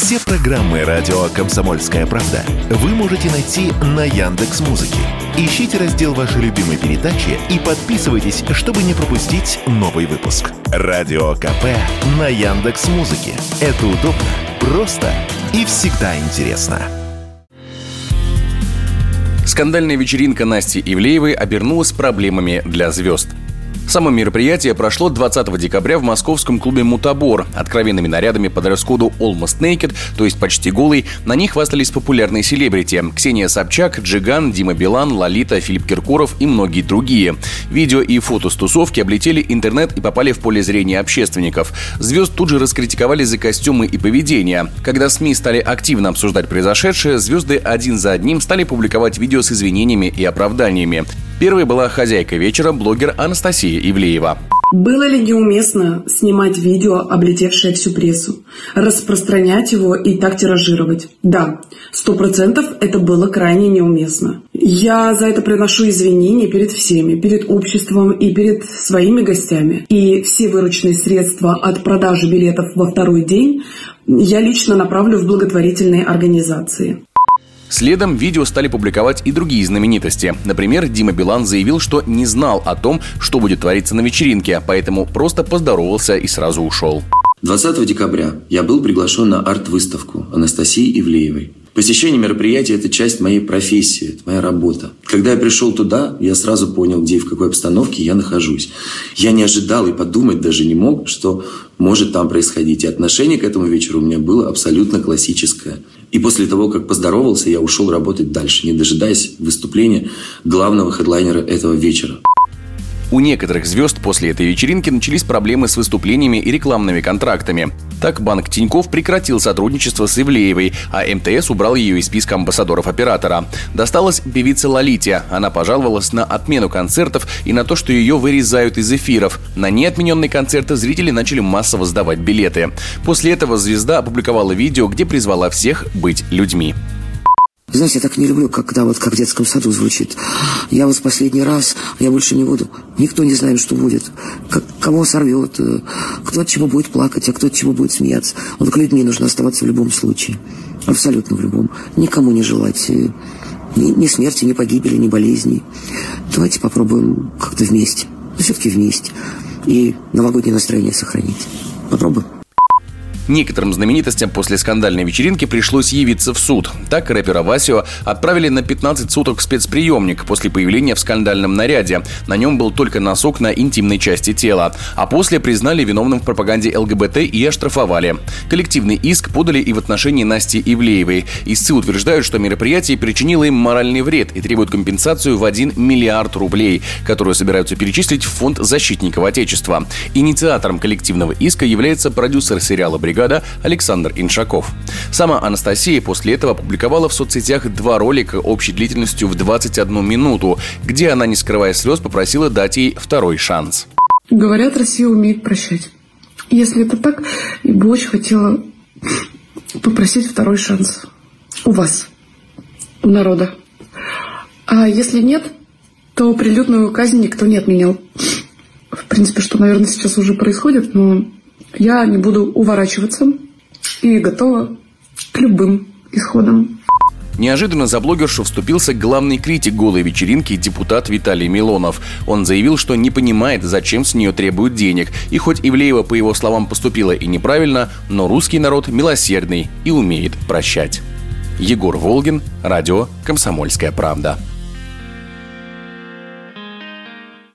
Все программы радио Комсомольская правда вы можете найти на Яндекс Музыке. Ищите раздел вашей любимой передачи и подписывайтесь, чтобы не пропустить новый выпуск. Радио КП на Яндекс Музыке. Это удобно, просто и всегда интересно. Скандальная вечеринка Насти Ивлеевой обернулась проблемами для звезд. Само мероприятие прошло 20 декабря в московском клубе «Мутабор». Откровенными нарядами под раскоду «Almost Naked», то есть почти голый, на них хвастались популярные селебрити – Ксения Собчак, Джиган, Дима Билан, Лолита, Филипп Киркоров и многие другие. Видео и фото с тусовки облетели интернет и попали в поле зрения общественников. Звезд тут же раскритиковали за костюмы и поведение. Когда СМИ стали активно обсуждать произошедшее, звезды один за одним стали публиковать видео с извинениями и оправданиями. Первой была хозяйка вечера, блогер Анастасия Ивлеева. Было ли неуместно снимать видео, облетевшее всю прессу, распространять его и так тиражировать? Да, сто процентов это было крайне неуместно. Я за это приношу извинения перед всеми, перед обществом и перед своими гостями. И все вырученные средства от продажи билетов во второй день я лично направлю в благотворительные организации. Следом видео стали публиковать и другие знаменитости. Например, Дима Билан заявил, что не знал о том, что будет твориться на вечеринке, поэтому просто поздоровался и сразу ушел. 20 декабря я был приглашен на арт-выставку Анастасии Ивлеевой. Посещение мероприятия – это часть моей профессии, это моя работа. Когда я пришел туда, я сразу понял, где и в какой обстановке я нахожусь. Я не ожидал и подумать даже не мог, что может там происходить. И отношение к этому вечеру у меня было абсолютно классическое. И после того, как поздоровался, я ушел работать дальше, не дожидаясь выступления главного хедлайнера этого вечера. У некоторых звезд после этой вечеринки начались проблемы с выступлениями и рекламными контрактами. Так банк Тиньков прекратил сотрудничество с Ивлеевой, а МТС убрал ее из списка амбассадоров оператора. Досталось певице Лолите. Она пожаловалась на отмену концертов и на то, что ее вырезают из эфиров. На неотмененные концерты зрители начали массово сдавать билеты. После этого звезда опубликовала видео, где призвала всех быть людьми. Знаете, я так не люблю, когда вот как в детском саду звучит. Я вот в последний раз, я больше не буду. Никто не знает, что будет. Как, кого сорвет, э, кто от чего будет плакать, а кто от чего будет смеяться. Вот к людьми нужно оставаться в любом случае. Абсолютно в любом. Никому не желать э, ни, ни смерти, ни погибели, ни болезней. Давайте попробуем как-то вместе. Но все-таки вместе. И новогоднее настроение сохранить. Попробуем. Некоторым знаменитостям после скандальной вечеринки пришлось явиться в суд. Так рэпера Васио отправили на 15 суток в спецприемник после появления в скандальном наряде. На нем был только носок на интимной части тела. А после признали виновным в пропаганде ЛГБТ и оштрафовали. Коллективный иск подали и в отношении Насти Ивлеевой. Истцы утверждают, что мероприятие причинило им моральный вред и требуют компенсацию в 1 миллиард рублей, которую собираются перечислить в фонд защитников Отечества. Инициатором коллективного иска является продюсер сериала «Бригада» бригада Александр Иншаков. Сама Анастасия после этого опубликовала в соцсетях два ролика общей длительностью в 21 минуту, где она, не скрывая слез, попросила дать ей второй шанс. Говорят, Россия умеет прощать. Если это так, я бы очень хотела попросить второй шанс у вас, у народа. А если нет, то прилюдную казнь никто не отменял. В принципе, что, наверное, сейчас уже происходит, но я не буду уворачиваться и готова к любым исходам. Неожиданно за блогершу вступился главный критик голой вечеринки депутат Виталий Милонов. Он заявил, что не понимает, зачем с нее требуют денег. И хоть Ивлеева, по его словам, поступила и неправильно, но русский народ милосердный и умеет прощать. Егор Волгин, радио «Комсомольская правда».